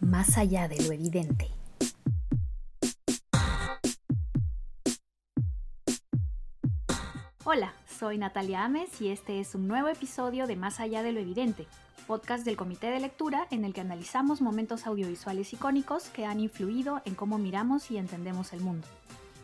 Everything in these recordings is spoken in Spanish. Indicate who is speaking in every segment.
Speaker 1: más allá de lo evidente. Hola, soy Natalia Ames y este es un nuevo episodio de Más allá de lo evidente, podcast del Comité de Lectura en el que analizamos momentos audiovisuales icónicos que han influido en cómo miramos y entendemos el mundo.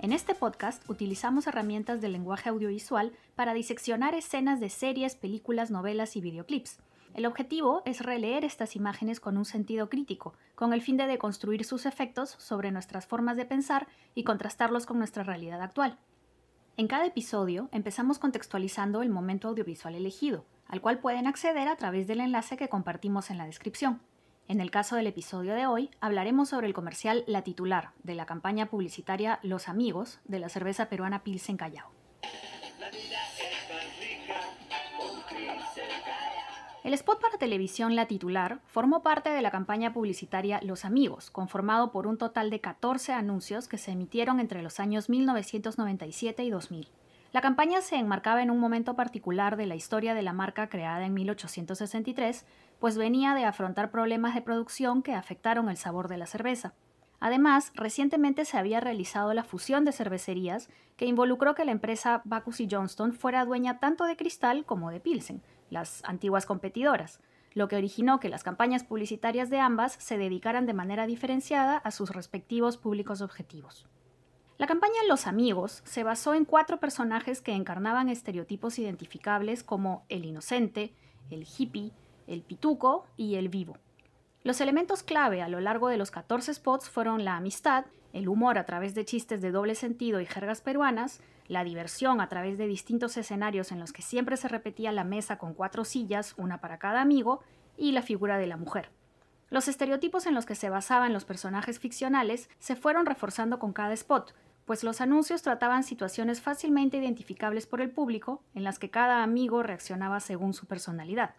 Speaker 1: En este podcast utilizamos herramientas del lenguaje audiovisual para diseccionar escenas de series, películas, novelas y videoclips el objetivo es releer estas imágenes con un sentido crítico, con el fin de deconstruir sus efectos sobre nuestras formas de pensar y contrastarlos con nuestra realidad actual. En cada episodio empezamos contextualizando el momento audiovisual elegido, al cual pueden acceder a través del enlace que compartimos en la descripción. En el caso del episodio de hoy, hablaremos sobre el comercial La Titular de la campaña publicitaria Los Amigos de la cerveza peruana Pilsen Callao. El spot para televisión La Titular formó parte de la campaña publicitaria Los Amigos, conformado por un total de 14 anuncios que se emitieron entre los años 1997 y 2000. La campaña se enmarcaba en un momento particular de la historia de la marca creada en 1863, pues venía de afrontar problemas de producción que afectaron el sabor de la cerveza. Además, recientemente se había realizado la fusión de cervecerías que involucró que la empresa Bacchus y Johnston fuera dueña tanto de Cristal como de Pilsen, las antiguas competidoras, lo que originó que las campañas publicitarias de ambas se dedicaran de manera diferenciada a sus respectivos públicos objetivos. La campaña Los Amigos se basó en cuatro personajes que encarnaban estereotipos identificables como el inocente, el hippie, el pituco y el vivo. Los elementos clave a lo largo de los 14 spots fueron la amistad, el humor a través de chistes de doble sentido y jergas peruanas, la diversión a través de distintos escenarios en los que siempre se repetía la mesa con cuatro sillas, una para cada amigo, y la figura de la mujer. Los estereotipos en los que se basaban los personajes ficcionales se fueron reforzando con cada spot, pues los anuncios trataban situaciones fácilmente identificables por el público, en las que cada amigo reaccionaba según su personalidad.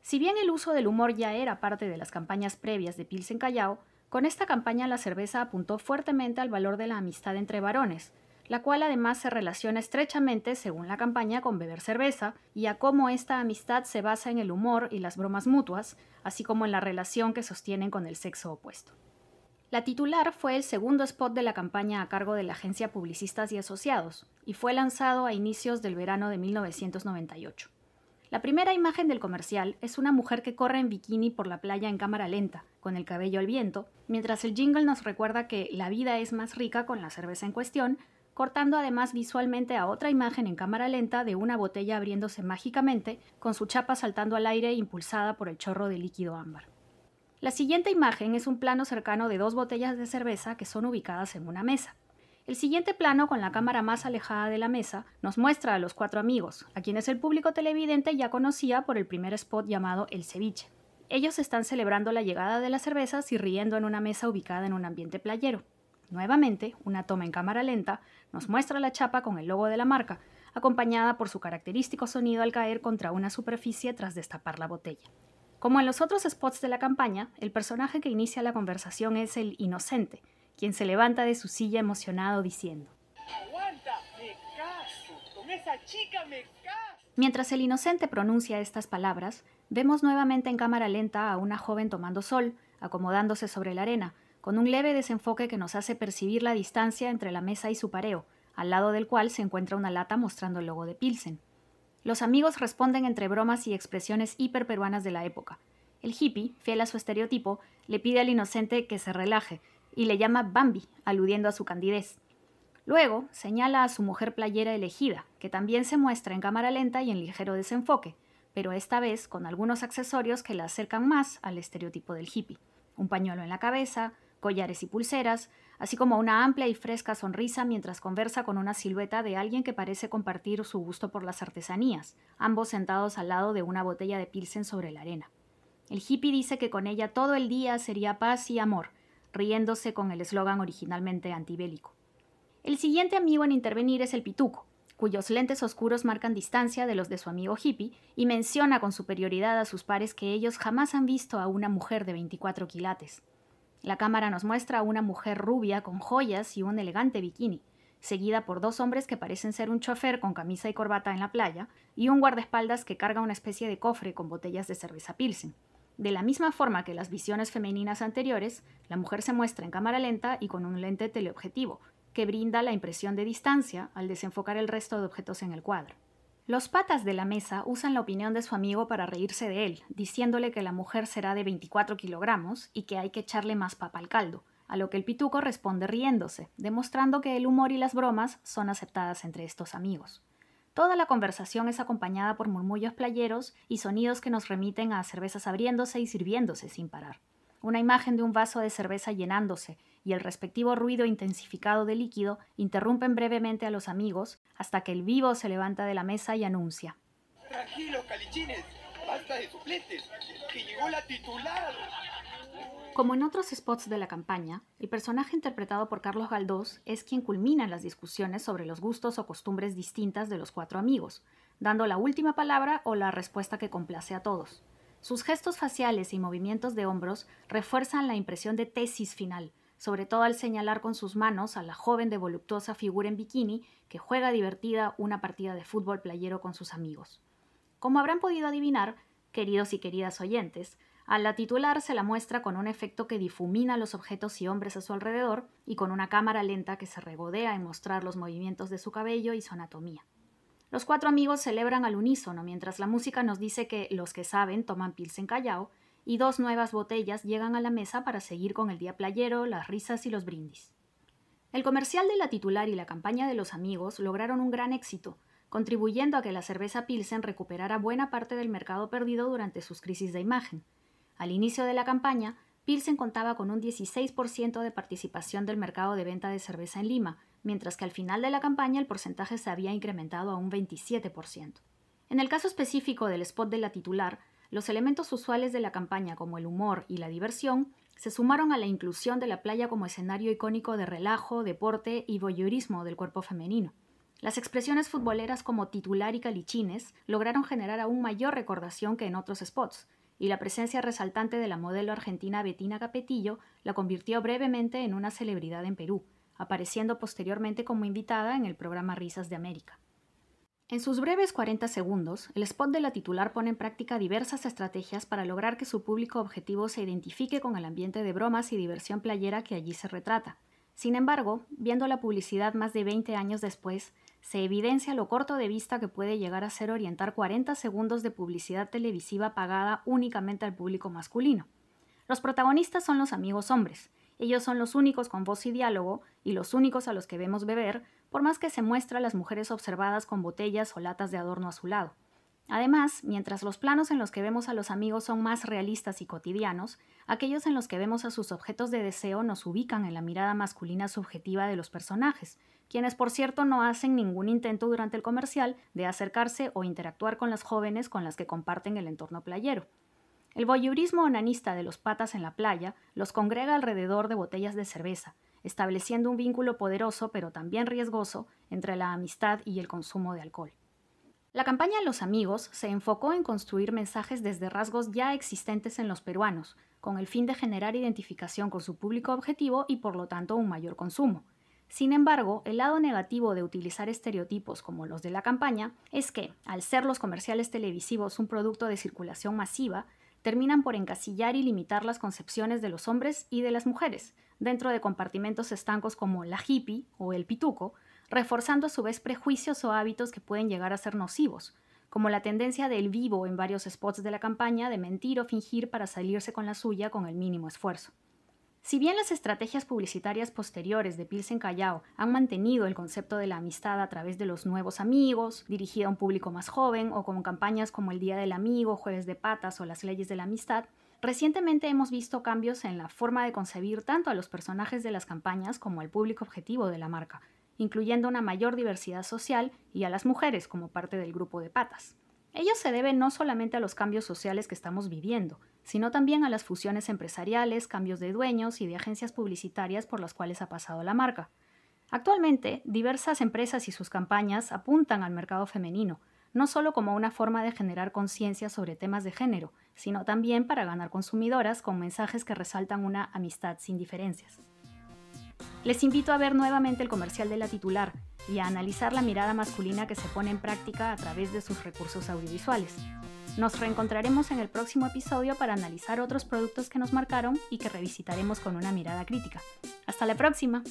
Speaker 1: Si bien el uso del humor ya era parte de las campañas previas de Pilsen Callao, con esta campaña la cerveza apuntó fuertemente al valor de la amistad entre varones, la cual además se relaciona estrechamente, según la campaña, con beber cerveza, y a cómo esta amistad se basa en el humor y las bromas mutuas, así como en la relación que sostienen con el sexo opuesto. La titular fue el segundo spot de la campaña a cargo de la agencia Publicistas y Asociados, y fue lanzado a inicios del verano de 1998. La primera imagen del comercial es una mujer que corre en bikini por la playa en cámara lenta, con el cabello al viento, mientras el jingle nos recuerda que la vida es más rica con la cerveza en cuestión, cortando además visualmente a otra imagen en cámara lenta de una botella abriéndose mágicamente, con su chapa saltando al aire impulsada por el chorro de líquido ámbar. La siguiente imagen es un plano cercano de dos botellas de cerveza que son ubicadas en una mesa. El siguiente plano, con la cámara más alejada de la mesa, nos muestra a los cuatro amigos, a quienes el público televidente ya conocía por el primer spot llamado El Ceviche. Ellos están celebrando la llegada de las cervezas y riendo en una mesa ubicada en un ambiente playero. Nuevamente, una toma en cámara lenta nos muestra la chapa con el logo de la marca, acompañada por su característico sonido al caer contra una superficie tras destapar la botella. Como en los otros spots de la campaña, el personaje que inicia la conversación es el inocente, quien se levanta de su silla emocionado diciendo: Mientras el inocente pronuncia estas palabras, vemos nuevamente en cámara lenta a una joven tomando sol, acomodándose sobre la arena, con un leve desenfoque que nos hace percibir la distancia entre la mesa y su pareo, al lado del cual se encuentra una lata mostrando el logo de Pilsen. Los amigos responden entre bromas y expresiones hiperperuanas de la época. El hippie, fiel a su estereotipo, le pide al inocente que se relaje y le llama Bambi, aludiendo a su candidez. Luego señala a su mujer playera elegida, que también se muestra en cámara lenta y en ligero desenfoque, pero esta vez con algunos accesorios que la acercan más al estereotipo del hippie. Un pañuelo en la cabeza, collares y pulseras, así como una amplia y fresca sonrisa mientras conversa con una silueta de alguien que parece compartir su gusto por las artesanías, ambos sentados al lado de una botella de Pilsen sobre la arena. El hippie dice que con ella todo el día sería paz y amor, riéndose con el eslogan originalmente antibélico. El siguiente amigo en intervenir es el pituco, cuyos lentes oscuros marcan distancia de los de su amigo hippie y menciona con superioridad a sus pares que ellos jamás han visto a una mujer de 24 quilates. La cámara nos muestra a una mujer rubia con joyas y un elegante bikini, seguida por dos hombres que parecen ser un chofer con camisa y corbata en la playa y un guardaespaldas que carga una especie de cofre con botellas de cerveza Pilsen. De la misma forma que las visiones femeninas anteriores, la mujer se muestra en cámara lenta y con un lente teleobjetivo, que brinda la impresión de distancia al desenfocar el resto de objetos en el cuadro. Los patas de la mesa usan la opinión de su amigo para reírse de él, diciéndole que la mujer será de 24 kilogramos y que hay que echarle más papa al caldo, a lo que el pituco responde riéndose, demostrando que el humor y las bromas son aceptadas entre estos amigos. Toda la conversación es acompañada por murmullos playeros y sonidos que nos remiten a cervezas abriéndose y sirviéndose sin parar. Una imagen de un vaso de cerveza llenándose y el respectivo ruido intensificado de líquido interrumpen brevemente a los amigos hasta que el vivo se levanta de la mesa y anuncia.
Speaker 2: Tranquilos, calichines, basta de suplentes, que llegó la titular.
Speaker 1: Como en otros spots de la campaña, el personaje interpretado por Carlos Galdós es quien culmina las discusiones sobre los gustos o costumbres distintas de los cuatro amigos, dando la última palabra o la respuesta que complace a todos. Sus gestos faciales y movimientos de hombros refuerzan la impresión de tesis final, sobre todo al señalar con sus manos a la joven de voluptuosa figura en bikini que juega divertida una partida de fútbol playero con sus amigos. Como habrán podido adivinar, queridos y queridas oyentes, a la titular se la muestra con un efecto que difumina los objetos y hombres a su alrededor y con una cámara lenta que se regodea en mostrar los movimientos de su cabello y su anatomía. Los cuatro amigos celebran al unísono mientras la música nos dice que los que saben toman pilsen callao y dos nuevas botellas llegan a la mesa para seguir con el día playero, las risas y los brindis. El comercial de la titular y la campaña de los amigos lograron un gran éxito, contribuyendo a que la cerveza Pilsen recuperara buena parte del mercado perdido durante sus crisis de imagen. Al inicio de la campaña, Pilsen contaba con un 16% de participación del mercado de venta de cerveza en Lima, mientras que al final de la campaña el porcentaje se había incrementado a un 27%. En el caso específico del spot de la titular, los elementos usuales de la campaña como el humor y la diversión se sumaron a la inclusión de la playa como escenario icónico de relajo, deporte y voyeurismo del cuerpo femenino. Las expresiones futboleras como titular y calichines lograron generar aún mayor recordación que en otros spots, y la presencia resaltante de la modelo argentina Bettina Capetillo la convirtió brevemente en una celebridad en Perú, apareciendo posteriormente como invitada en el programa Risas de América. En sus breves 40 segundos, el spot de la titular pone en práctica diversas estrategias para lograr que su público objetivo se identifique con el ambiente de bromas y diversión playera que allí se retrata. Sin embargo, viendo la publicidad más de 20 años después, se evidencia lo corto de vista que puede llegar a ser orientar 40 segundos de publicidad televisiva pagada únicamente al público masculino. Los protagonistas son los amigos hombres. Ellos son los únicos con voz y diálogo y los únicos a los que vemos beber, por más que se muestra a las mujeres observadas con botellas o latas de adorno a su lado. Además, mientras los planos en los que vemos a los amigos son más realistas y cotidianos, aquellos en los que vemos a sus objetos de deseo nos ubican en la mirada masculina subjetiva de los personajes, quienes por cierto no hacen ningún intento durante el comercial de acercarse o interactuar con las jóvenes con las que comparten el entorno playero. El voyeurismo onanista de los patas en la playa los congrega alrededor de botellas de cerveza, estableciendo un vínculo poderoso pero también riesgoso entre la amistad y el consumo de alcohol. La campaña Los Amigos se enfocó en construir mensajes desde rasgos ya existentes en los peruanos, con el fin de generar identificación con su público objetivo y por lo tanto un mayor consumo. Sin embargo, el lado negativo de utilizar estereotipos como los de la campaña es que, al ser los comerciales televisivos un producto de circulación masiva, terminan por encasillar y limitar las concepciones de los hombres y de las mujeres, dentro de compartimentos estancos como la hippie o el pituco, reforzando a su vez prejuicios o hábitos que pueden llegar a ser nocivos, como la tendencia del vivo en varios spots de la campaña de mentir o fingir para salirse con la suya con el mínimo esfuerzo. Si bien las estrategias publicitarias posteriores de Pilsen Callao han mantenido el concepto de la amistad a través de los nuevos amigos, dirigida a un público más joven o con campañas como el Día del Amigo, Jueves de Patas o las Leyes de la Amistad, recientemente hemos visto cambios en la forma de concebir tanto a los personajes de las campañas como al público objetivo de la marca, incluyendo una mayor diversidad social y a las mujeres como parte del grupo de patas. Ello se debe no solamente a los cambios sociales que estamos viviendo, sino también a las fusiones empresariales, cambios de dueños y de agencias publicitarias por las cuales ha pasado la marca. Actualmente, diversas empresas y sus campañas apuntan al mercado femenino, no solo como una forma de generar conciencia sobre temas de género, sino también para ganar consumidoras con mensajes que resaltan una amistad sin diferencias. Les invito a ver nuevamente el comercial de la titular y a analizar la mirada masculina que se pone en práctica a través de sus recursos audiovisuales. Nos reencontraremos en el próximo episodio para analizar otros productos que nos marcaron y que revisitaremos con una mirada crítica. Hasta la próxima.